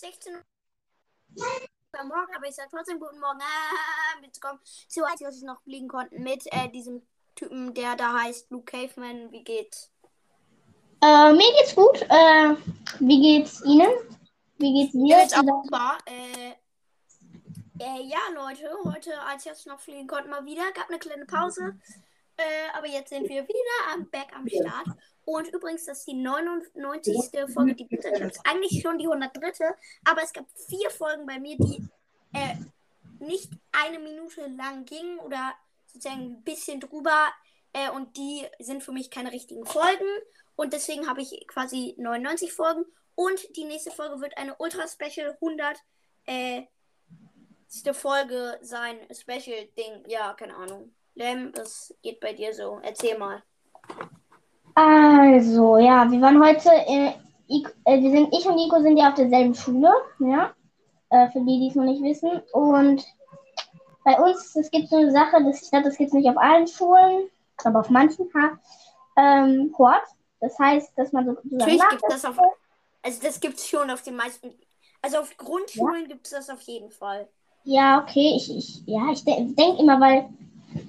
16 Uhr morgen, aber ich sage trotzdem guten Morgen. Ah, mitzukommen. So, als wir noch fliegen konnten mit äh, diesem Typen, der da heißt Luke Caveman. Wie geht's? Äh, mir geht's gut. Äh, wie geht's Ihnen? Wie geht's Mir geht's auch super. Äh, äh, ja, Leute, heute, als jetzt noch fliegen konnten, mal wieder, gab eine kleine Pause. Äh, aber jetzt sind wir wieder am Back am Start. Und übrigens, das ist die 99. Folge, die bitte. Ich hab's eigentlich schon die 103. Aber es gab vier Folgen bei mir, die äh, nicht eine Minute lang gingen oder sozusagen ein bisschen drüber. Äh, und die sind für mich keine richtigen Folgen. Und deswegen habe ich quasi 99 Folgen. Und die nächste Folge wird eine Ultra Special 100 äh, Folge sein. Special Ding. Ja, keine Ahnung. Lem, was geht bei dir so? Erzähl mal. Also, ja, wir waren heute, äh, ich, äh, wir sind, ich und Nico sind ja auf derselben Schule, ja, äh, für die, die es noch nicht wissen. Und bei uns, es gibt so eine Sache, das, ich glaube, das gibt es nicht auf allen Schulen, aber auf manchen, ha, ähm, Hort. Das heißt, dass man so Natürlich gibt das auf. Also, das gibt es schon auf den meisten. Also, auf Grundschulen gibt es das auf jeden Fall. Ja, okay, ich, ich, ja, ich de denke immer, weil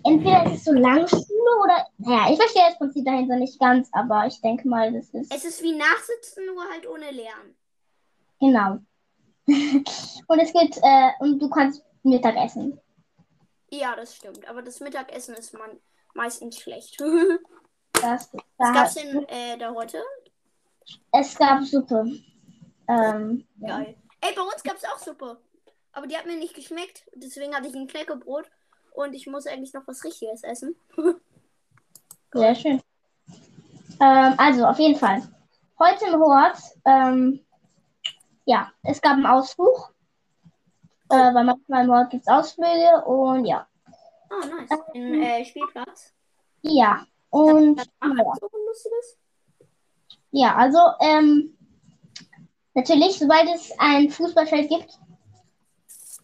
entweder ist es so Langschule oder, naja, ich verstehe das Prinzip dahinter nicht ganz, aber ich denke mal, das ist, Es ist wie Nachsitzen, nur halt ohne Lernen. genau. und es gibt, äh, und du kannst Mittag essen. Ja, das stimmt. Aber das Mittagessen ist man meistens schlecht. Das, Was da, gab's denn äh, da heute? es gab Suppe. Ähm, ja. Geil. Ey, bei uns gab's auch Suppe. Aber die hat mir nicht geschmeckt. Deswegen hatte ich ein Knäckebrot. Und ich muss eigentlich noch was Richtiges essen. Sehr schön. Ähm, also, auf jeden Fall. Heute im Hort, ähm, ja, es gab einen Ausflug. Äh, weil manchmal im Hort gibt es Ausflüge und ja. Oh, nice. Im äh, Spielplatz. Ja, und Das ja. so. Ja, also ähm, natürlich, sobald es ein Fußballfeld gibt,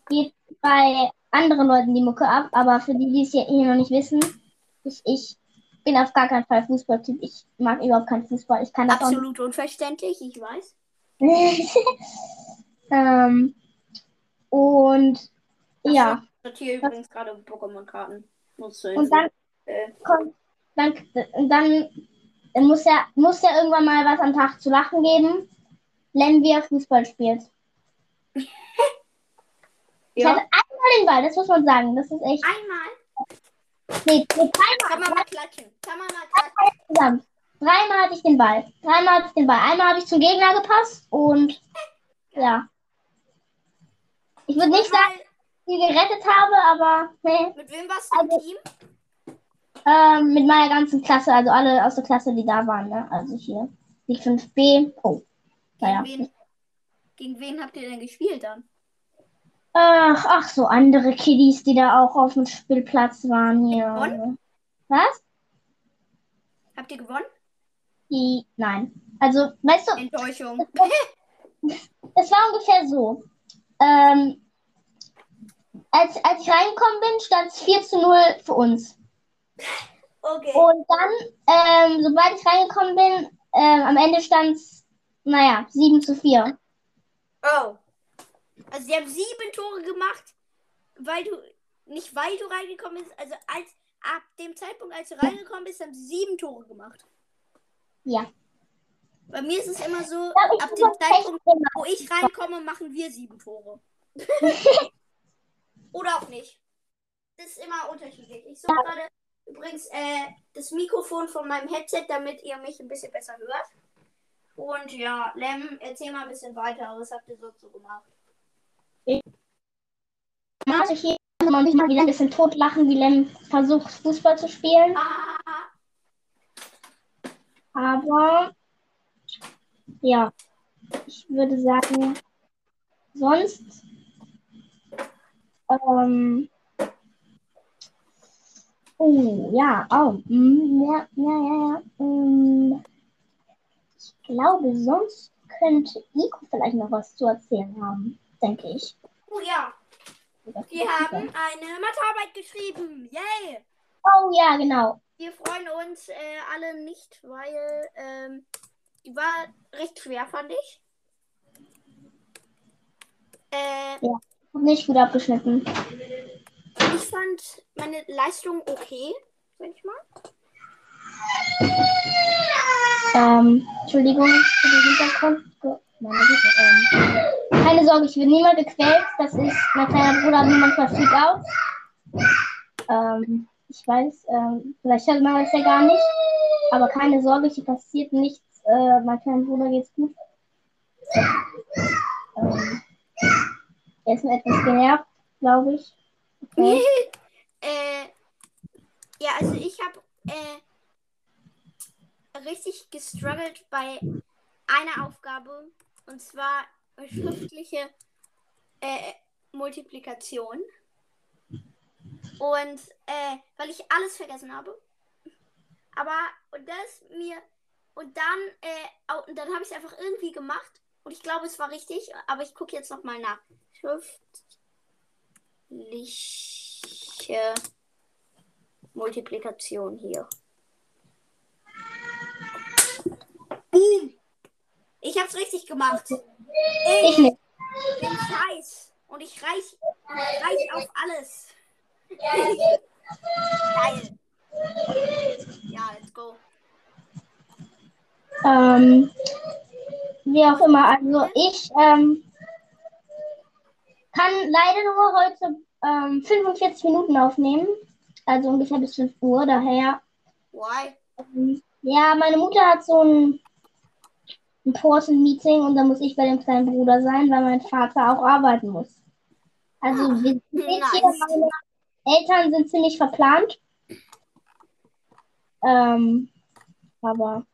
geht bei anderen Leuten die Mucke ab. Aber für die, die es hier hier noch nicht wissen, ich, ich bin auf gar keinen Fall Fußballtyp. Ich mag überhaupt keinen Fußball. Ich kann das Absolut unverständlich, ich weiß. ähm, und ja, Ich sortiere übrigens gerade Pokémon-Karten. Und dann äh, kommt, dann, dann muss ja, muss ja irgendwann mal was am Tag zu lachen geben, wenn wir Fußball spielt. Ich ja. hatte einmal den Ball, das muss man sagen. Das ist echt. Einmal. Nee, nee Kann dreimal. man mal klatschen. Kann man mal klatschen. Zusammen. Dreimal hatte ich den Ball. Dreimal hatte ich den Ball. Einmal habe ich zum Gegner gepasst und ja. Ich würde nicht sagen, dass ich gerettet habe, aber nee. Mit wem warst du im Also- Team? Ähm, mit meiner ganzen Klasse, also alle aus der Klasse, die da waren, ne? Also hier. Die 5b. Oh. Gegen, Naja. wen, gegen wen habt ihr denn gespielt dann? Ach, ach, so andere Kiddies, die da auch auf dem Spielplatz waren hier. Gewonnen? Was? Habt ihr gewonnen? Die, nein. Also, weißt du, Enttäuschung. es war ungefähr so. Ähm, als, als ich reingekommen bin, stand es 4 zu 0 für uns. Okay. Und dann, ähm, sobald ich reingekommen bin, ähm, am Ende stand es, naja, 7 zu 4. Oh. Also sie haben sieben Tore gemacht, weil du, nicht weil du reingekommen bist, also als ab dem Zeitpunkt, als du reingekommen bist, haben sie sieben Tore gemacht. Ja. Bei mir ist es immer so, ich ab dem Zeitpunkt, wo ich reinkomme, machen wir sieben Tore. Oder auch nicht. Das ist immer unterschiedlich. Ich suche gerade übrigens äh, das Mikrofon von meinem Headset, damit ihr mich ein bisschen besser hört. Und ja, Lem, erzähl mal ein bisschen weiter. Was habt ihr so so gemacht? Also hier kann man sich mal wieder ein bisschen totlachen, wie Lem versucht, Fußball zu spielen. Aber ja, ich würde sagen, sonst ähm, oh ja, oh, mm, ja, ja, ja, ja. mm, ich glaube, sonst könnte Nico vielleicht noch was zu erzählen haben, denke ich. oh ja, wir haben eine Mathearbeit geschrieben. Yay! Oh ja, genau. Wir freuen uns äh, alle nicht, weil ähm, die war recht schwer, fand ich. Äh, Ja. Nicht gut abgeschnitten. ich fand meine Leistung okay, sag ich mal. Ähm, Entschuldigung für den Hintergrund. Ähm, keine Sorge, ich will niemand gequält. Das ist, mein kleiner Bruder manchmal Freak out. Ähm, ich weiß, ähm, vielleicht hört man das ja gar nicht. Aber keine Sorge, hier passiert nichts. Äh, mein kleiner Bruder geht's gut. Ähm, er ist nur etwas genervt, glaube ich. Okay. äh, ja, also ich habe äh, richtig gestruggelt bei einer Aufgabe und zwar schriftliche äh, Multiplikation. Und äh, weil ich alles vergessen habe. Aber und das mir und dann äh, und dann habe ich es einfach irgendwie gemacht und ich glaube, es war richtig, aber ich gucke jetzt noch mal nach. Schriftliche Multiplikation hier. Boom! Ich hab's richtig gemacht. Ich Ich nicht. bin scheiß. Und ich reich, ich reich auf alles. Geil. Ja, let's go. Ähm, wie auch immer, also ich ähm, kann leider nur heute ähm, 45 Minuten aufnehmen, also ungefähr bis 5 Uhr, daher. Why? Ähm, ja, meine Mutter hat so ein Important Meeting und da muss ich bei dem kleinen Bruder sein, weil mein Vater auch arbeiten muss. Also Ah, wir sind nice. hier, meine Eltern sind ziemlich verplant. Ähm, aber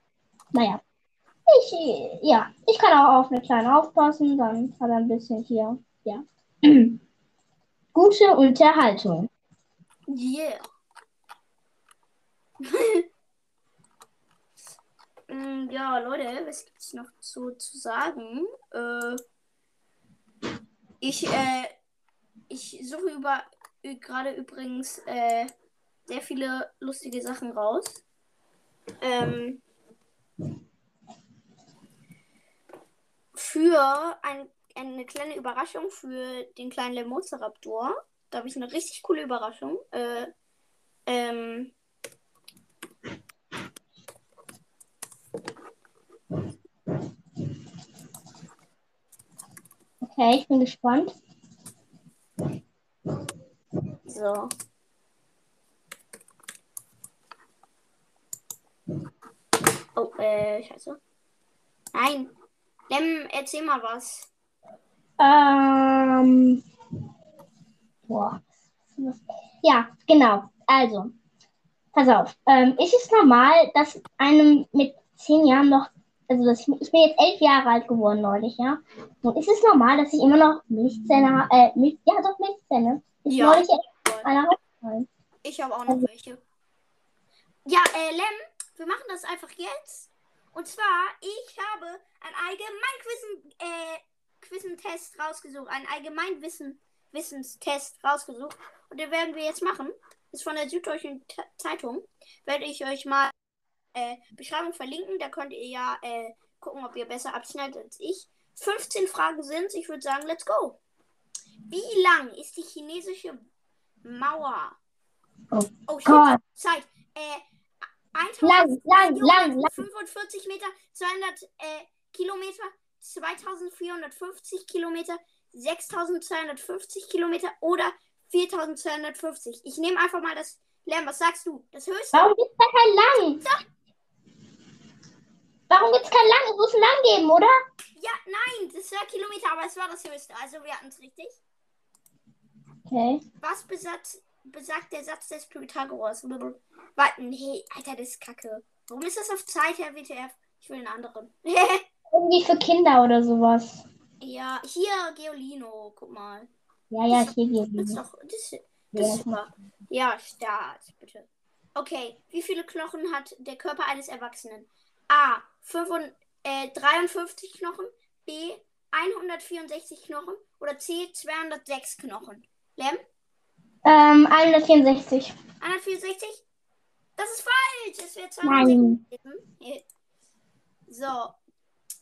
naja. Ich, ja, ich kann auch auf eine Kleine aufpassen, dann hat er ein bisschen hier, ja. Gute Unterhaltung. Yeah. Mm, ja, Leute, was gibt's noch so zu sagen? Äh, ich, äh, ich suche über gerade übrigens äh, sehr viele lustige Sachen raus. Ähm, für ein, eine kleine Überraschung für den kleinen Lemozeraptor. Da habe ich eine richtig coole Überraschung. Äh, ähm, Okay, ich bin gespannt. so. Oh, äh, scheiße. Nein. Lem, erzähl mal was. Ähm, boah. Ja, genau. Also, pass auf. Ähm, ist es normal, dass einem mit zehn Jahren noch, also dass ich, bin jetzt elf Jahre alt geworden neulich, ja? Und ist es normal, dass ich immer noch Milchzähne habe? Äh, Milch, ja, doch Milchzähne. Ist Ja. neulich einer. Ich habe auch noch welche. Ja, äh, Lem, wir machen das einfach jetzt. Und zwar, ich habe einen Allgemeinquissen, äh, Quizentest rausgesucht. Einen Allgemeinwissen, Wissenstest rausgesucht. Und den werden wir jetzt machen. Ist von der Süddeutschen Zeitung. Werde ich euch mal äh, Beschreibung verlinken. Da könnt ihr ja äh, gucken, ob ihr besser abschneidet als ich. 15 Fragen sind Ich würde sagen, let's go. Wie lang ist die chinesische Mauer? Oh Oh shit. Gott. Zeit. Äh, Lang, lang, lang, lang. 45 Meter, 200 äh, Kilometer, 2450 Kilometer, 6250 Kilometer oder 4250. Ich nehme einfach mal das Lärm. Was sagst du? Das höchste? Warum gibt es da kein Lang? Warum gibt es kein Lang? Es muss Lang geben, oder? Ja, nein, das war Kilometer, aber es war das höchste. Also wir hatten es richtig. Okay. Was besagt, besagt der Satz des Pythagoras? Warten, hey, Alter, das ist kacke. Warum ist das auf Zeit, Herr WTF? Ich will einen anderen. Irgendwie für Kinder oder sowas. ja, hier, Geolino, guck mal. Ja, ja, hier Das ist doch, das, das ist super. Ja, Start, bitte. Okay, wie viele Knochen hat der Körper eines Erwachsenen? A. 55, äh, 53 Knochen. B. 164 Knochen. Oder C. 206 Knochen. Lem? Ähm, 164. 164? Das ist falsch. Es wäre 206 Nein. gewesen. So.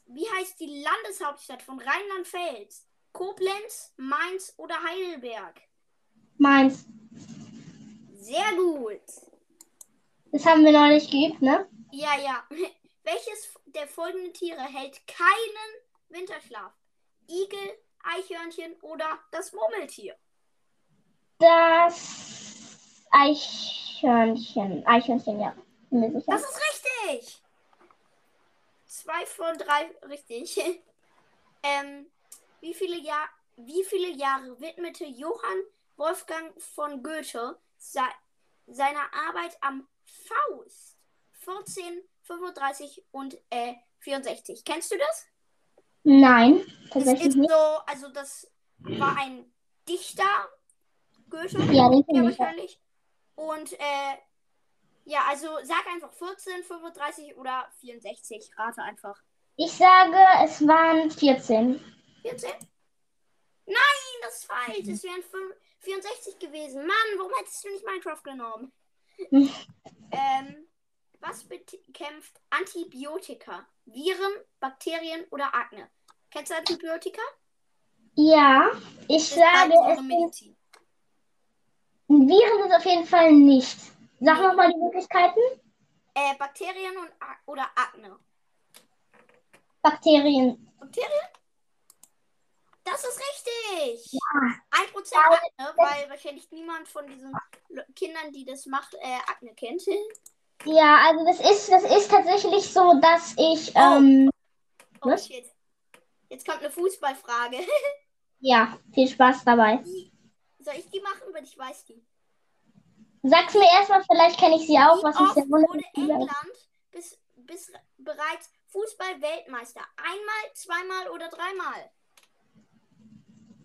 Wie heißt die Landeshauptstadt von Rheinland-Pfalz? Koblenz, Mainz oder Heidelberg? Meins. Sehr gut. Das haben wir neulich geübt, ne? Ja, ja. Welches der folgenden Tiere hält keinen Winterschlaf? Igel, Eichhörnchen oder das Murmeltier? Das Eichhörnchen. Eichhörnchen, ja. Das ist richtig. Zwei von drei richtig. ähm, wie, viele Jahr, wie viele Jahre widmete Johann Wolfgang von Goethe sei, seiner Arbeit am Faust? 14, 35 und äh, 64. Kennst du das? Nein, Das tatsächlich ist nicht. so, also das war ein Dichter, Goethe, Ja, den ja, wahrscheinlich. Und äh, ja, also sag einfach 14, 35 oder 64. Rate einfach. Ich sage, es waren 14. 14? Nein, das ist falsch. Es wären fünf- 64 gewesen. Mann, warum hättest du nicht Minecraft genommen? Hm. ähm, was bekämpft Antibiotika? Viren, Bakterien oder Akne? Kennst du Antibiotika? Ja, ich Das sage, es Medizin. Viren sind auf jeden Fall nicht. Sag nochmal die Möglichkeiten. Äh, Bakterien und oder Akne? Bakterien. Bakterien? Das ist richtig. Ja. 1% Akne, weil wahrscheinlich niemand von diesen Kindern, die das macht, äh, Akne kennt. Ja, also das ist, das ist tatsächlich so, dass ich, Oh. ähm, Oh Was? shit. Jetzt kommt eine Fußballfrage. ja, viel Spaß dabei. Die, soll ich die machen? Weil ich weiß die. Sag's mir erstmal, vielleicht kenne ich sie auch, was ich sehr wurde. England bis, bis bereits Fußball-Weltmeister? Einmal, zweimal oder dreimal?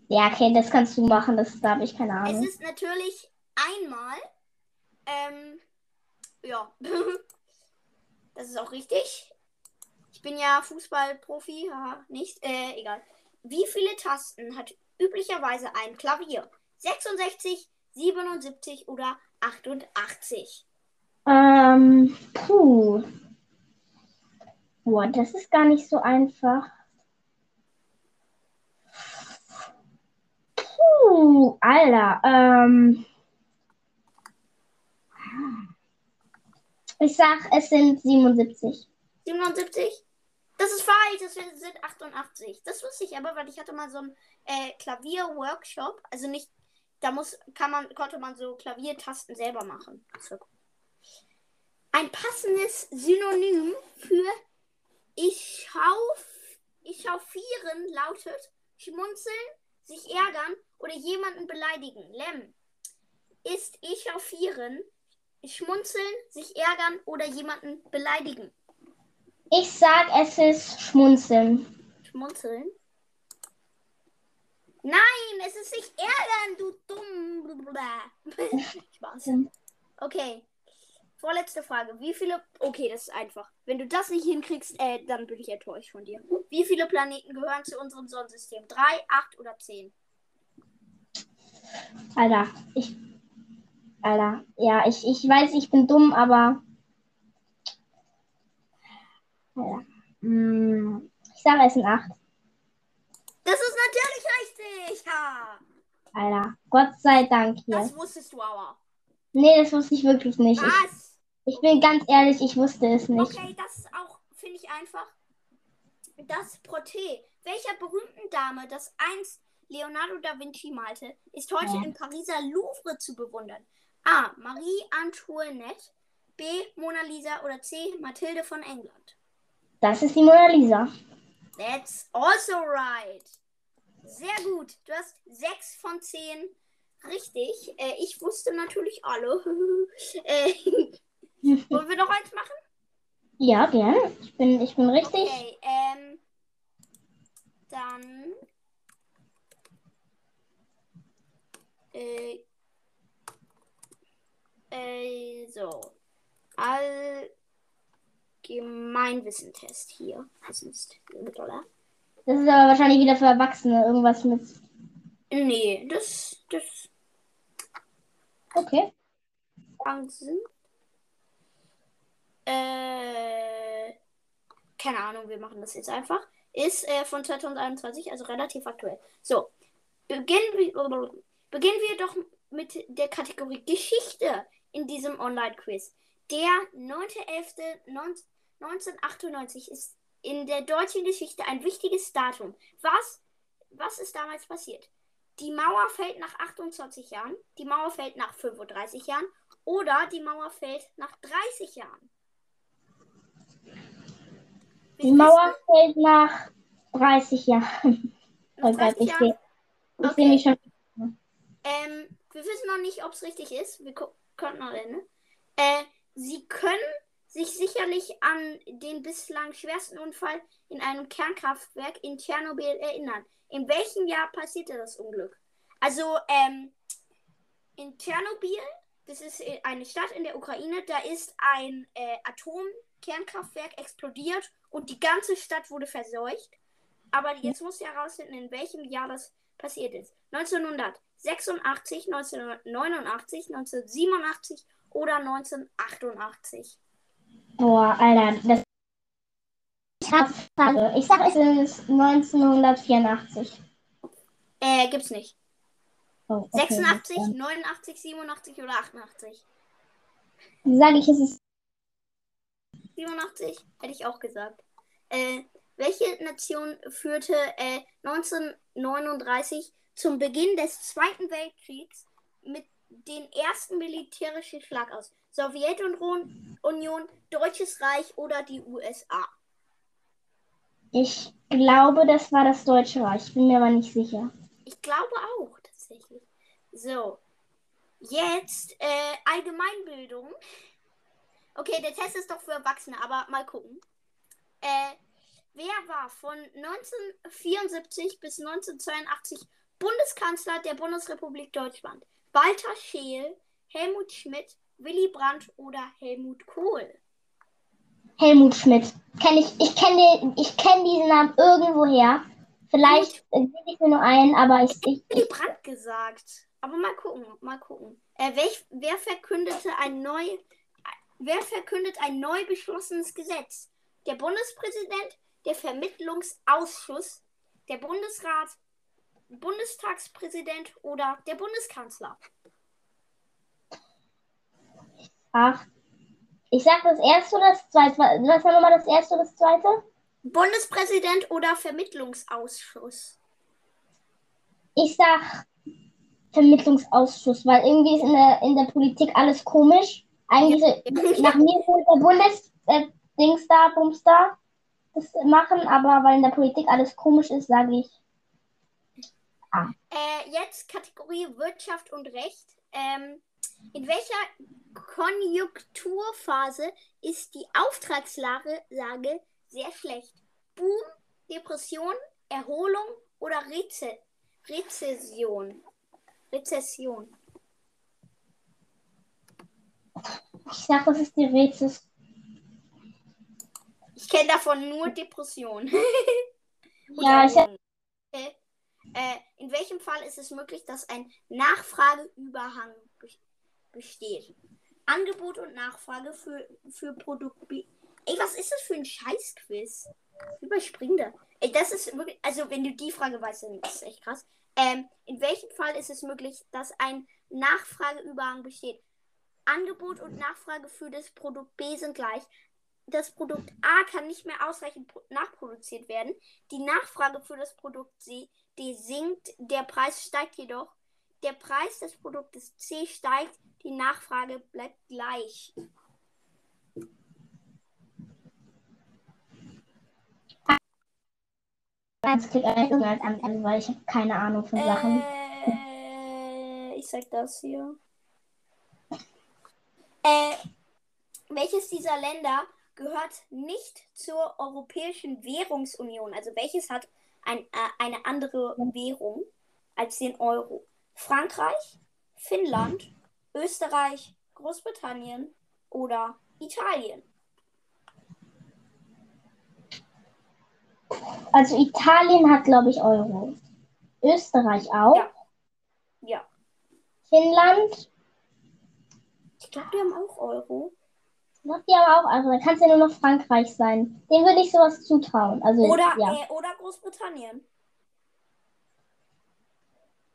Ja, okay, das kannst du machen, das da habe ich keine Es Ahnung. ist natürlich einmal. Ähm, ja. das ist auch richtig. Ich bin ja Fußballprofi, haha, nicht, äh, egal. Wie viele Tasten hat üblicherweise ein Klavier? 66, 77 oder 88? Ähm, puh. Boah, das ist gar nicht so einfach. Puh, Alter. Ähm, ich sag, es sind 77. 77? Das ist falsch, das sind sind 88. Das wusste ich aber, weil ich hatte mal so einen äh, Klavier-Workshop. Also nicht, da muss, kann man, konnte man so Klaviertasten selber machen. Ein passendes Synonym für ich schau, ich chauffieren lautet schmunzeln, sich ärgern oder jemanden beleidigen. Lem. Ist echauffieren, schmunzeln, sich ärgern oder jemanden beleidigen. Ich sag, es ist Schmunzeln. Schmunzeln? Nein, es ist sich ärgern, du dumm. Spaß. Okay. Vorletzte Frage. Wie viele. Okay, das ist einfach. Wenn du das nicht hinkriegst, äh, dann bin ich enttäuscht von dir. Wie viele Planeten gehören zu unserem Sonnensystem? Drei, acht oder zehn? Alter, ich. Alter, ja, ich, ich weiß, ich bin dumm, aber. Alter. Mm, Ich sage, es sind acht. Das ist natürlich richtig. Ja. Alter, Gott sei Dank hier. Das wusstest du aber. Nee, das wusste ich wirklich nicht. Ich, Was? ich bin ganz ehrlich, ich wusste es nicht. Okay, das ist auch, finde ich einfach. Das Porträt welcher berühmten Dame, das einst Leonardo da Vinci malte, ist heute Ja. im Pariser Louvre zu bewundern? A. Marie Antoinette, B. Mona Lisa oder C. Mathilde von England? Das ist die Mona Lisa. That's also right. Sehr gut. Du hast sechs von zehn richtig. Äh, ich wusste natürlich alle. äh, wollen wir noch eins machen? Ja, gerne. Ich bin, ich bin richtig. Okay, ähm, dann, äh, äh, so, Allgemeinwissentest hier. Wissens- oder? Das ist aber wahrscheinlich wieder für Erwachsene. Irgendwas mit. Nee, das, das Okay. Fragen sind. Äh, keine Ahnung, wir machen das jetzt einfach. ist äh, von 2021, also relativ aktuell. So, beginnen wir, beginnen wir doch mit der Kategorie Geschichte in diesem Online-Quiz. Der 9.11.1998 ist in der deutschen Geschichte ein wichtiges Datum. Was, was ist damals passiert? Die Mauer fällt nach 28 Jahren, die Mauer fällt nach 35 Jahren oder die Mauer fällt nach 30 Jahren. Die Mauer fällt nach 30 Jahren. Nach 30 ich Jahren? sehe ich Okay. seh mich schon. Ähm, wir wissen noch nicht, ob es richtig ist. Wir gu- könnten noch erinnern. Äh, Sie können sich sicherlich an den bislang schwersten Unfall in einem Kernkraftwerk in Tschernobyl erinnern. In welchem Jahr passierte das Unglück? Also, ähm, in Tschernobyl, das ist eine Stadt in der Ukraine, da ist ein äh, Atomkernkraftwerk explodiert und die ganze Stadt wurde verseucht. Aber jetzt muss ich herausfinden, in welchem Jahr das passiert ist. 1986, 1989, 1987 oder 1988. Boah, Alter, das. Ich hab Frage. Ich sag, es ist 1984. Äh, gibt's nicht. Oh, okay. 86, Dann 89, 87 oder 88? Sag ich, es ist 87 hätte ich auch gesagt. Äh, welche Nation führte äh, 1939 zum Beginn des Zweiten Weltkriegs mit den ersten militärischen Schlag aus? Sowjetunion, Union, Deutsches Reich oder die USA? Ich glaube, das war das Deutsche Reich. Ich bin mir aber nicht sicher. Ich glaube auch, tatsächlich. So. Jetzt äh, Allgemeinbildung. Okay, der Test ist doch für Erwachsene, aber mal gucken. Äh, wer war von 1974 bis 1982 Bundeskanzler der Bundesrepublik Deutschland? Walter Scheel, Helmut Schmidt, Willy Brandt oder Helmut Kohl? Helmut Schmidt. Kenn ich ich kenne ich kenn diesen Namen irgendwoher. Vielleicht äh, sehe ich mir nur ein, aber ich, ich, Willy Brandt gesagt. Aber mal gucken, mal gucken. Äh, welch, wer verkündete ein neu, wer verkündet ein neu beschlossenes Gesetz? Der Bundespräsident, der Vermittlungsausschuss, der Bundesrat, Bundestagspräsident oder der Bundeskanzler? ach, ich sag das erste oder das zweite. Was war nochmal das erste oder das zweite? Bundespräsident oder Vermittlungsausschuss? Ich sag Vermittlungsausschuss, weil irgendwie ist in der, in der Politik alles komisch. Eigentlich so- nach mir würde der Bundes äh, Dings da, Bums da das machen, aber weil in der Politik alles komisch ist, sage ich Äh, jetzt Kategorie Wirtschaft und Recht. Ähm, in welcher Konjunkturphase ist die Auftragslage Lage sehr schlecht? Boom, Depression, Erholung oder Reze Rezession? Rezession. Ich sag, das ist die Rätsel. Ich kenne davon nur Depression. Ja, ich hab. Okay. Äh, in welchem Fall ist es möglich, dass ein Nachfrageüberhang be- besteht? Angebot und Nachfrage für, für Produkte. Ey, was ist das für ein Scheißquiz? Überspring da. Ey, das ist wirklich. Also, wenn du die Frage weißt, dann ist das echt krass. Ähm, in welchem Fall ist es möglich, dass ein Nachfrageüberhang besteht? Angebot und Nachfrage für das Produkt B sind gleich. Das Produkt A kann nicht mehr ausreichend pro- nachproduziert werden. Die Nachfrage für das Produkt C, D sinkt, der Preis steigt jedoch. Der Preis des Produktes C steigt, die Nachfrage bleibt gleich. irgendwas an, also, weil ich habe keine Ahnung von Sachen. Äh, ich sag das hier. Äh, welches dieser Länder gehört nicht zur Europäischen Währungsunion? Also welches hat ein, äh, eine andere Währung als den Euro? Frankreich, Finnland, Österreich, Großbritannien oder Italien? Also Italien hat, glaube ich, Euro. Österreich auch. Ja. Ja, Finnland, ich glaube, die haben auch Euro. Macht die aber auch einfach. Da kann es ja nur noch Frankreich sein. Dem würde ich sowas zutrauen. Also, Oder, ja. äh, oder Großbritannien.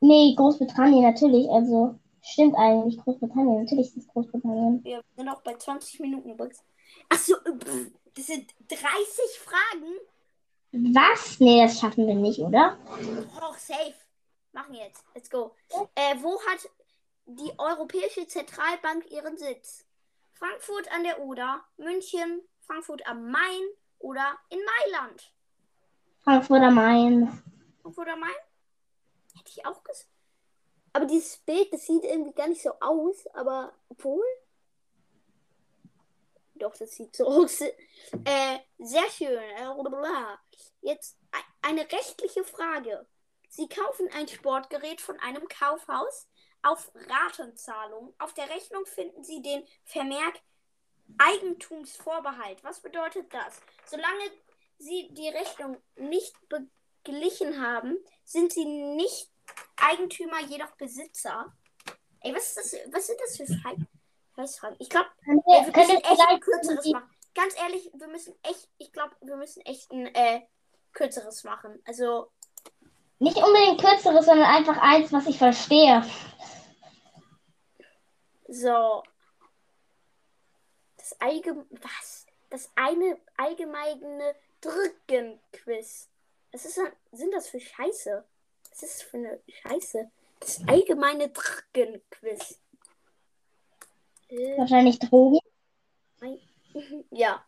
Nee, Großbritannien natürlich. Also, stimmt eigentlich. Großbritannien. Natürlich ist es Großbritannien. Wir sind auch bei 20 Minuten übrigens. Achso, das sind 30 Fragen. Was? Nee, das schaffen wir nicht, oder? Oh, safe. Machen jetzt. Let's go. Äh, wo hat die Europäische Zentralbank ihren Sitz? Frankfurt an der Oder, München, Frankfurt am Main oder in Mailand? Frankfurt am Main. Frankfurt am Main? Hätte ich auch gesagt. Aber dieses Bild, das sieht irgendwie gar nicht so aus, aber obwohl. Doch, das sieht so aus. Äh, sehr schön. Äh. Jetzt e- eine rechtliche Frage. Sie kaufen ein Sportgerät von einem Kaufhaus auf Ratenzahlung. Auf der Rechnung finden Sie den Vermerk Eigentumsvorbehalt. Was bedeutet das? Solange Sie die Rechnung nicht beglichen haben, sind Sie nicht Eigentümer, jedoch Besitzer. Ey, was, ist das, was sind das für Fragen? Scheißfragen. Ich glaube, wir müssen ihr echt ein kürzeres machen. Ganz ehrlich, wir müssen echt, ich glaube, wir müssen echt ein äh, kürzeres machen. Also, nicht unbedingt kürzeres, sondern einfach eins, was ich verstehe. So. Das allgemeine, was? Das eine allgemeine Drückenquiz. Was ist denn, sind das für Scheiße? Was ist das für eine Scheiße? Das allgemeine Drückenquiz. Äh, Wahrscheinlich Drogen. ja.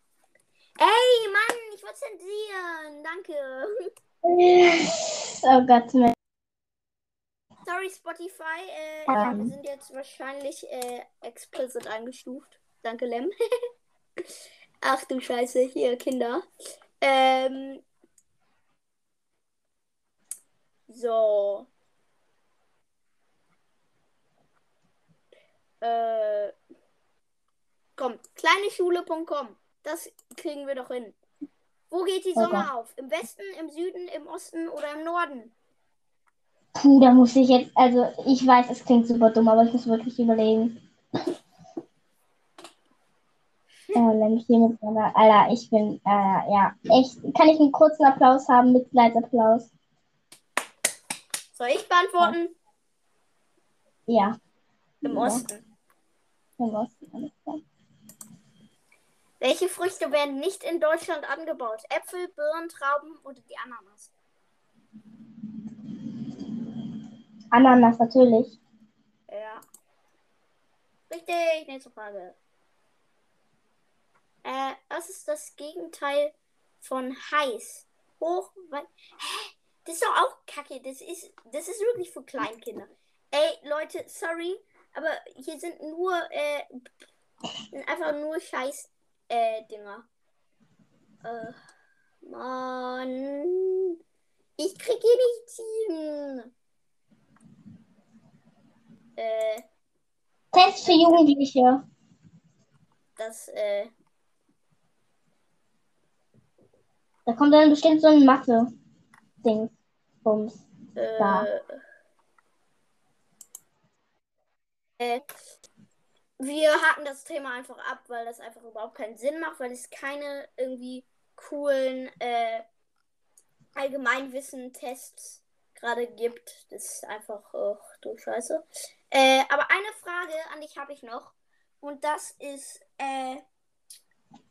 Ey, Mann, ich wollte zensieren. Danke. Oh Gott, Sorry, Spotify. Äh, ja, wir sind jetzt wahrscheinlich äh, explicit eingestuft. Danke, Lem. Ach du Scheiße, hier, Kinder. Ähm. So. Äh. Komm, kleineschule.com. Das kriegen wir doch hin. Wo geht die Sonne Okay. auf? Im Westen, im Süden, im Osten oder im Norden? Puh, da muss ich jetzt, also ich weiß, es klingt super dumm, aber ich muss wirklich überlegen. Oh, nämlich hier mit meiner, Alter, ich bin, äh, ja, echt, kann ich einen kurzen Applaus haben, Mitleidsapplaus? Soll ich beantworten? Ja, Im Ja. Osten. im Osten, alles klar. Welche Früchte werden nicht in Deutschland angebaut? Äpfel, Birnen, Trauben oder die Ananas? Ananas natürlich. Ja. Richtig, nächste Frage. Äh, was ist das Gegenteil von heiß? Hoch, weit. Hä? Das ist doch auch kacke. Das ist, das ist wirklich für Kleinkinder. Ey, Leute, sorry, aber hier sind nur, äh, sind einfach nur Scheiß, äh, Dinger. Äh, Mann. Ich krieg hier nichts hin. Äh, Test für Jugendliche. das, äh, Da kommt dann bestimmt so ein Mathe-Ding. Bums. äh, Da. äh, wir haken das Thema einfach ab, weil das einfach überhaupt keinen Sinn macht, weil es keine irgendwie coolen äh, Allgemeinwissen-Tests gerade gibt. Das ist einfach, ach du Scheiße. Äh, aber eine Frage an dich habe ich noch. Und das ist äh,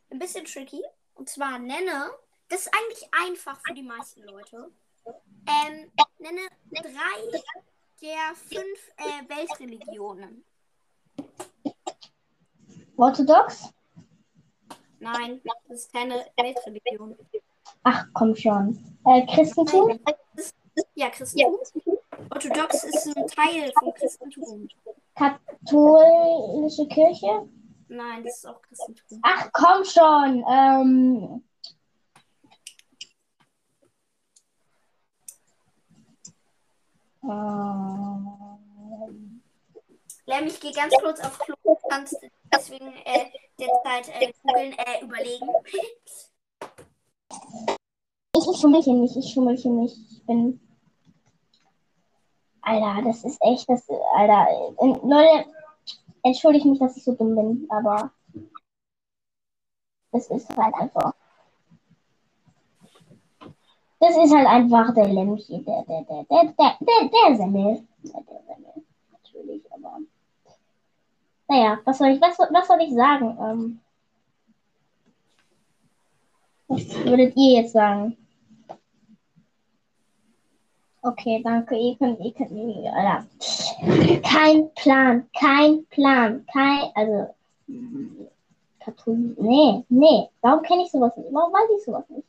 ein bisschen tricky. Und zwar nenne, das ist eigentlich einfach für die meisten Leute. Ähm, nenne drei der fünf äh, Weltreligionen. Orthodox? Nein, das ist keine Weltreligion. Ach, komm schon. Äh, Christentum? Ja, Christentum. Orthodox ist ein Teil von Christentum. Katholische Kirche? Nein, das ist auch Christentum. Ach, komm schon. Ähm, ähm, Lem, ich gehe ganz kurz auf Klo. Du kannst deswegen äh, derzeit äh, googeln, äh, überlegen. ich schummel hier nicht, ich schummel hier nicht. Ich bin. Alter, das ist echt, das, Alter. Leute, entschuldige mich, dass ich so dumm bin, aber Das ist halt einfach. Das ist halt einfach der Lämmchen, der, der, der, der, der, der, der Semmel. Ja, der Semmel. Natürlich, aber. Naja, was soll ich, was, was soll ich sagen? Ähm, was würdet ihr jetzt sagen? Okay, danke. Ihr könnt, ihr könnt ja. Kein Plan, kein Plan, kein, also, Katholik, nee, nee. Warum kenne ich sowas nicht? Warum weiß ich sowas nicht?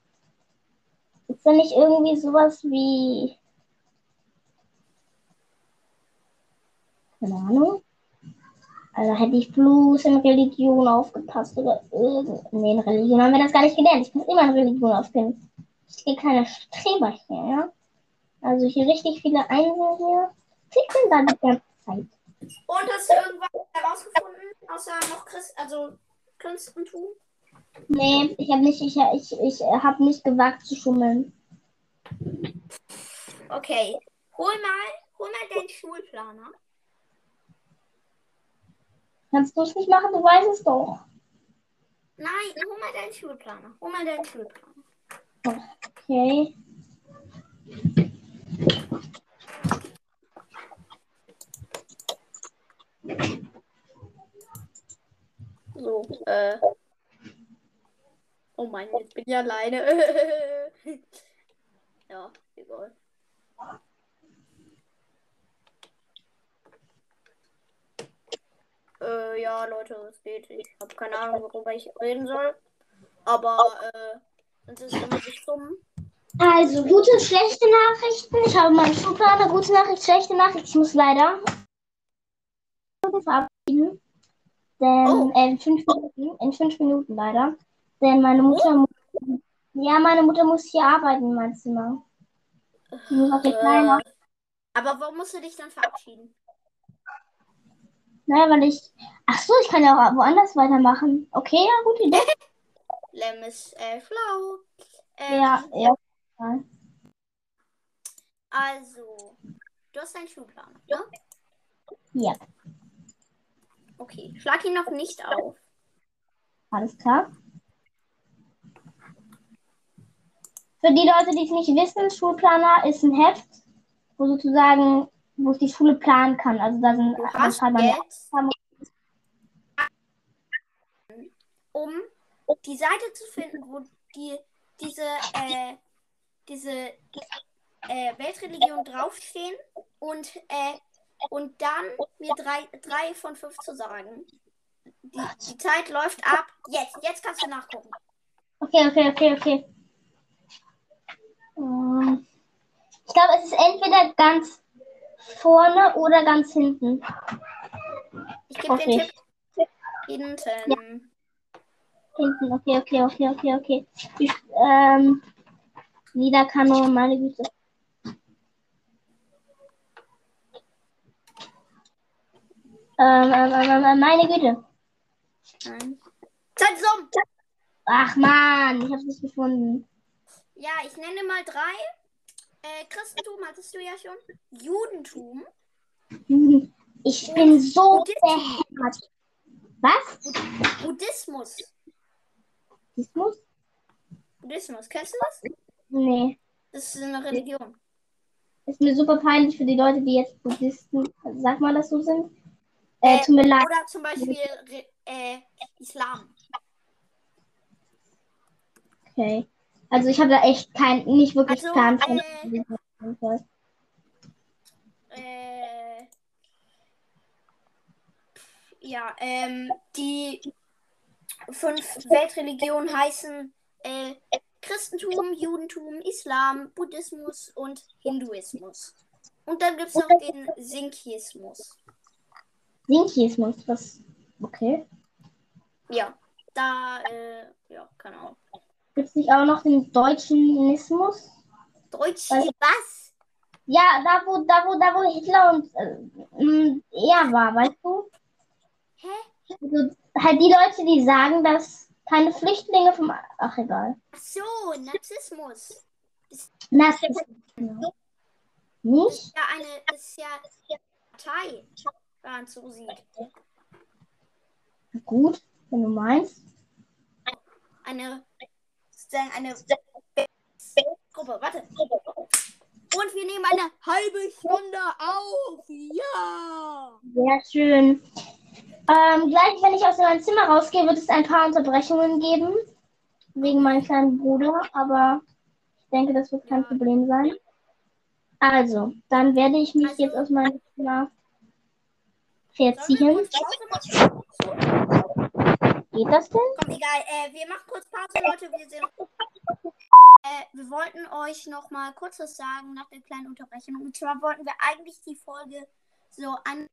Ist da nicht irgendwie sowas wie, keine Ahnung? Also hätte ich bloß in Religion aufgepasst oder irgend. Nee, in Religion haben wir das gar nicht gelernt. Ich muss immer in Religion aufpassen. Ich gehe keine Streberchen, ja? Also hier richtig viele Einsen hier. Ticken da die ganze Zeit. Und hast du irgendwas herausgefunden, außer noch Christ, also Christentum? Nee, ich habe nicht, ich, ich, ich habe nicht gewagt zu schummeln. Okay. Hol mal, hol mal deinen Schulplaner. Kannst du es nicht machen? Du weißt es doch. Nein, hol mal deinen Schulplaner. Hol mal deinen Schulplaner. Okay. So, äh. Oh mein, jetzt bin ich alleine. ja, egal. Äh, ja, Leute, es geht. Ich habe keine Ahnung, worüber ich reden soll. Aber, äh, sonst ist es immer so stumm. Also, gute schlechte Nachrichten. Ich habe meinen Schulplaner. Gute Nachricht, schlechte Nachricht. Ich muss leider verabschieden. Denn Oh. äh, in, fünf Minuten, in fünf Minuten leider. Denn meine Mutter muss, ja, meine Mutter muss hier arbeiten in meinem Zimmer. Äh, aber warum musst du dich dann verabschieden? Naja, weil ich. Ach so, ich kann ja auch woanders weitermachen. Okay, ja, gute Idee. Lem ist äh, schlau. Ähm, Ja, ja. Also, du hast deinen Schulplaner, ne? Ja, Okay, schlag ihn noch nicht auf. alles klar. Für die Leute, die es nicht wissen, Schulplaner ist ein Heft, wo sozusagen, wo es die Schule planen kann. Also da sind um die Seite zu finden, wo die diese äh, diese äh, Weltreligionen draufstehen und äh, und dann mir drei, drei von fünf zu sagen. Die, die Zeit läuft ab. Jetzt, jetzt kannst du nachgucken. Okay, okay, okay, okay. Ähm, Ich glaube, es ist entweder ganz vorne oder ganz hinten. Ich gebe den Okay. Tipp. Hinten. Hinten, okay, okay, okay, okay, okay. Ich, ähm, Niederkanone, meine Güte. Ähm, ähm, ähm, ähm, meine Güte. Nein. Zeit ist um. Ach man, ich hab's nicht gefunden. Ja, ich nenne mal drei. Äh, Christentum hattest du ja schon. Judentum. Ich bin so behämmert. Was? Buddhismus. Buddhismus? Buddhismus. Kennst du das? Nee. Das ist eine Religion. Ist mir super peinlich für die Leute, die jetzt Buddhisten, sag mal, das so sind. Äh, Äh, tut mir leid. Oder zum Beispiel äh, Islam. Okay. Also ich habe da echt kein, nicht wirklich Also, Plan von. Äh, ja, ähm, die fünf Weltreligionen heißen äh, Christentum, Judentum, Islam, Buddhismus und Hinduismus. Und dann gibt es noch den Sinkhismus. Sinkismus, was? Okay. Ja, da, äh, ja, keine Ahnung. Gibt es nicht auch noch den Deutschenismus? Deutsch, Was? was? Ja, da wo, da wo, da wo Hitler und äh, er war, weißt du? Hä? Also, halt die Leute, die sagen, dass keine Flüchtlinge vom. Ach egal. Ach so, Narzissmus. Na, nicht? Ja, eine, ist ja Partei, wenn man so sieht. Gut, wenn du meinst. eine, sozusagen eine Gruppe. Warte. Und wir nehmen eine halbe Stunde auf. Ja. Sehr schön. Ähm, gleich, wenn ich aus meinem Zimmer rausgehe, wird es ein paar Unterbrechungen geben. Wegen meinem kleinen Bruder. Aber ich denke, das wird kein. Problem sein. Also, dann werde ich mich Also- jetzt aus meinem Zimmer verziehen. Geht das denn? Komm, egal. Äh, wir machen kurz Pause, Leute. Wir sind. Äh, wir wollten euch noch mal kurz was sagen nach der kleinen Unterbrechung. Und zwar wollten wir eigentlich die Folge so an.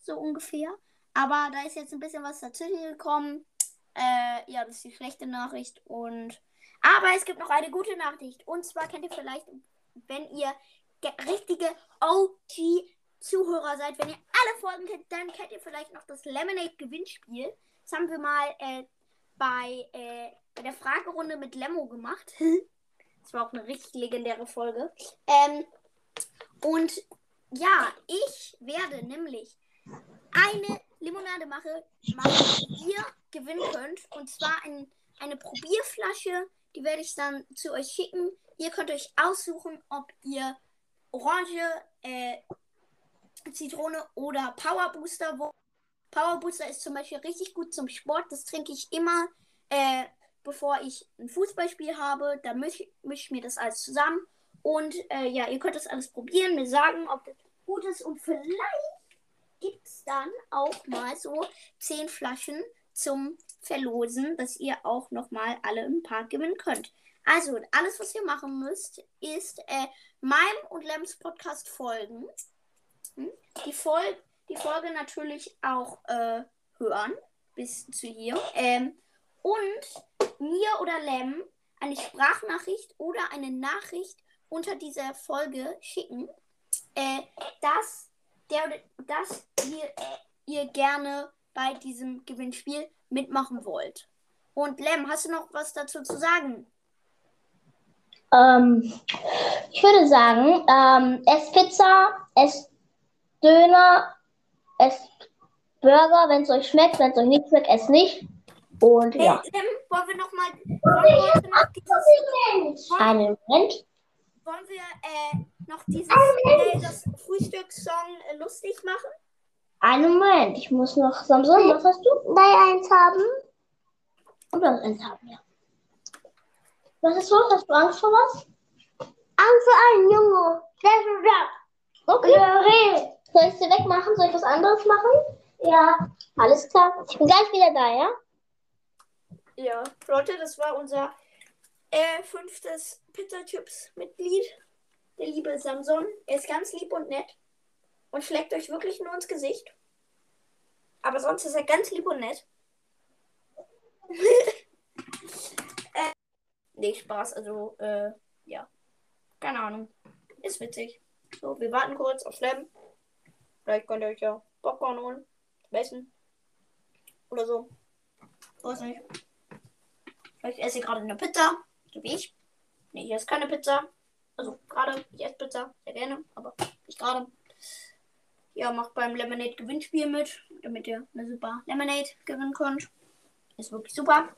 So ungefähr. Aber da ist jetzt ein bisschen was dazwischen gekommen. Äh, ja, das ist die schlechte Nachricht. Und. Aber es gibt noch eine gute Nachricht. Und zwar kennt ihr vielleicht, wenn ihr ge- richtige OG-Zuhörer seid, wenn ihr alle Folgen kennt, dann kennt ihr vielleicht noch das Lemonade-Gewinnspiel. Das haben wir mal äh, bei, äh, bei der Fragerunde mit Lemmo gemacht. Das war auch eine richtig legendäre Folge. Ähm, und ja, ich werde nämlich eine Limonade mache, machen, die ihr gewinnen könnt. Und zwar ein, eine Probierflasche. Die werde ich dann zu euch schicken. Ihr könnt euch aussuchen, ob ihr Orange, äh, Zitrone oder Power Booster wollt. Power Booster ist zum Beispiel richtig gut zum Sport. Das trinke ich immer, äh, bevor ich ein Fußballspiel habe. Da mische misch ich mir das alles zusammen. Und äh, ja, ihr könnt das alles probieren, mir sagen, ob das gut ist. Und vielleicht gibt es dann auch mal so 10 Flaschen zum Verlosen, dass ihr auch nochmal alle ein paar gewinnen könnt. Also, alles, was ihr machen müsst, ist äh, meinem und Lems Podcast folgen. Hm? Die, Fol die Folge natürlich auch äh, hören, bis zu hier. Ähm, und mir oder Lem eine Sprachnachricht oder eine Nachricht unter dieser Folge schicken, äh, dass, der, dass ihr, ihr gerne bei diesem Gewinnspiel mitmachen wollt. Und Lem, hast du noch was dazu zu sagen? Ähm, ich würde sagen, ähm, esst Pizza, esst Döner, esst Burger, wenn es euch schmeckt. Wenn es euch nicht schmeckt, esst nicht. Und ja. Äh, Lem, wollen wir noch mal, wollen wir heute noch Einen Moment. wollen wir äh, noch dieses, äh, das Frühstückssong äh, lustig machen? Einen Moment. Ich muss noch Samson, was hast du? Nein, eins haben. Und das eins haben, ja. Was ist los? Hast du Angst vor was? Angst vor einem Junge. Der ist da. Okay. Soll ich sie wegmachen? Soll ich was anderes machen? Ja. Alles klar. Ich bin gleich wieder da, ja? Ja, Leute, das war unser äh, fünftes Pizza Chips Mitglied. Der liebe Samson. Er ist ganz lieb und nett. Und schlägt euch wirklich nur ins Gesicht. Aber sonst ist er ganz lieb und nett. äh, nee, Spaß. Also, äh, ja. Keine Ahnung. Ist witzig. So, wir warten kurz auf Lem. Vielleicht könnt ihr euch ja Popcorn holen. Essen. Oder so. Weiß nicht. Vielleicht esse ich gerade eine Pizza, so wie ich. Ne, hier ist keine Pizza. Also gerade, ich esse Pizza, sehr gerne, aber nicht gerade. Ja, macht beim Lemonade Gewinnspiel mit, damit ihr eine super Lemonade gewinnen könnt. Ist wirklich super.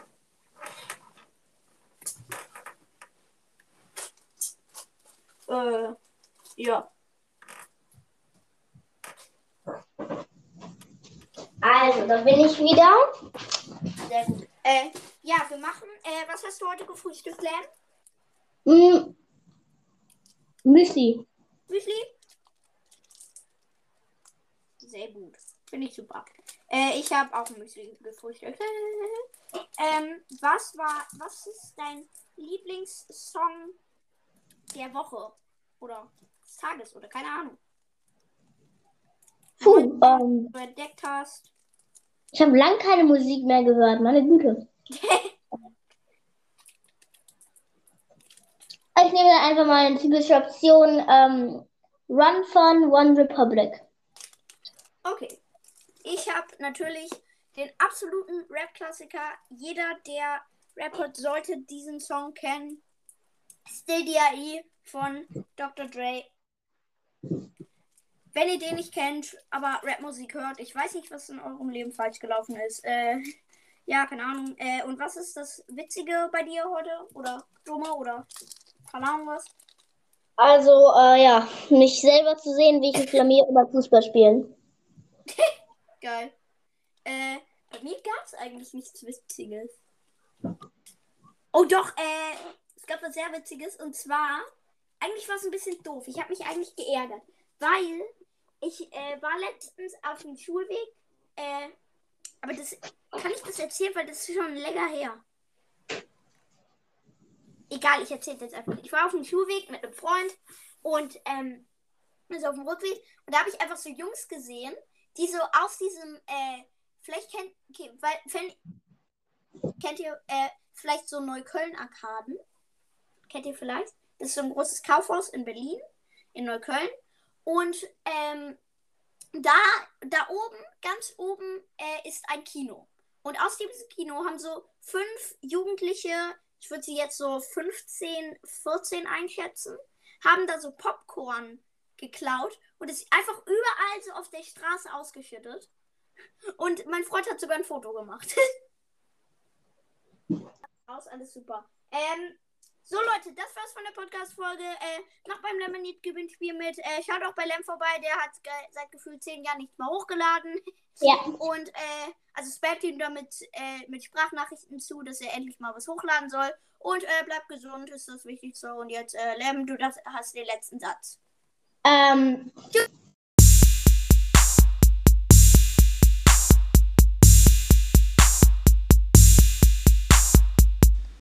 Äh, ja. Also, da bin ich wieder. Sehr gut. Äh, ja, wir machen. Äh, was hast du heute gefrühstückt, Lam? Mm. Müsli. Müsli? Sehr gut. Finde ich super. Äh, ich habe auch Müsli gefrühstückt. ähm, was war, was ist dein Lieblingssong der Woche? Oder des Tages? Oder keine Ahnung. Puh, ähm, du entdeckt hast. ich habe lang keine Musik mehr gehört, meine Güte. Ich nehme dann einfach mal eine typische Option. Ähm, Run von One Republic. Okay. Ich habe natürlich den absoluten Rap-Klassiker. Jeder, der rappert, sollte diesen Song kennen. Still D.I.E. von Dr. Dre. Wenn ihr den nicht kennt, aber Rapmusik hört, ich weiß nicht, was in eurem Leben falsch gelaufen ist. Äh, Ja, keine Ahnung. Äh, und was ist das Witzige bei dir heute? Oder Dumme oder keine Ahnung was? Also, äh, ja, mich selber zu sehen, wie ich mich blamiere beim Fußballspielen. Geil. Äh, bei mir gab es eigentlich nichts Witziges. Oh doch, äh, es gab was sehr Witziges und zwar, eigentlich war es ein bisschen doof. Ich habe mich eigentlich geärgert, weil ich äh, war letztens auf dem Schulweg, äh, aber das kann ich das erzählen, weil das ist schon länger her. Egal, ich erzähle jetzt einfach. Ich war auf dem Schulweg mit einem Freund und ähm, also auf dem Rückweg und da habe ich einfach so Jungs gesehen, die so aus diesem, äh, vielleicht kennt, okay, weil, wenn, kennt ihr äh, vielleicht so Neukölln-Arkaden? Kennt ihr vielleicht? Das ist so ein großes Kaufhaus in Berlin, in Neukölln. Und ähm, da, da oben, ganz oben, äh, ist ein Kino. Und aus diesem Kino haben so fünf Jugendliche, ich würde sie jetzt so 15, 14 einschätzen, haben da so Popcorn geklaut und es einfach überall so auf der Straße ausgeschüttet. Und mein Freund hat sogar ein Foto gemacht. Aus, alles super. Ähm, so Leute, das war's von der Podcast-Folge. Äh, noch beim Lemonade-Gewinnspiel mit. Äh, schaut auch bei Lem vorbei, der hat seit gefühlt zehn Jahren nicht mehr hochgeladen. Ja. Und äh, also spamt ihm damit äh, mit Sprachnachrichten zu, dass er endlich mal was hochladen soll. Und äh, bleibt gesund, ist das Wichtigste. Und jetzt, äh, Lem, du das, hast den letzten Satz. Ähm, tschüss.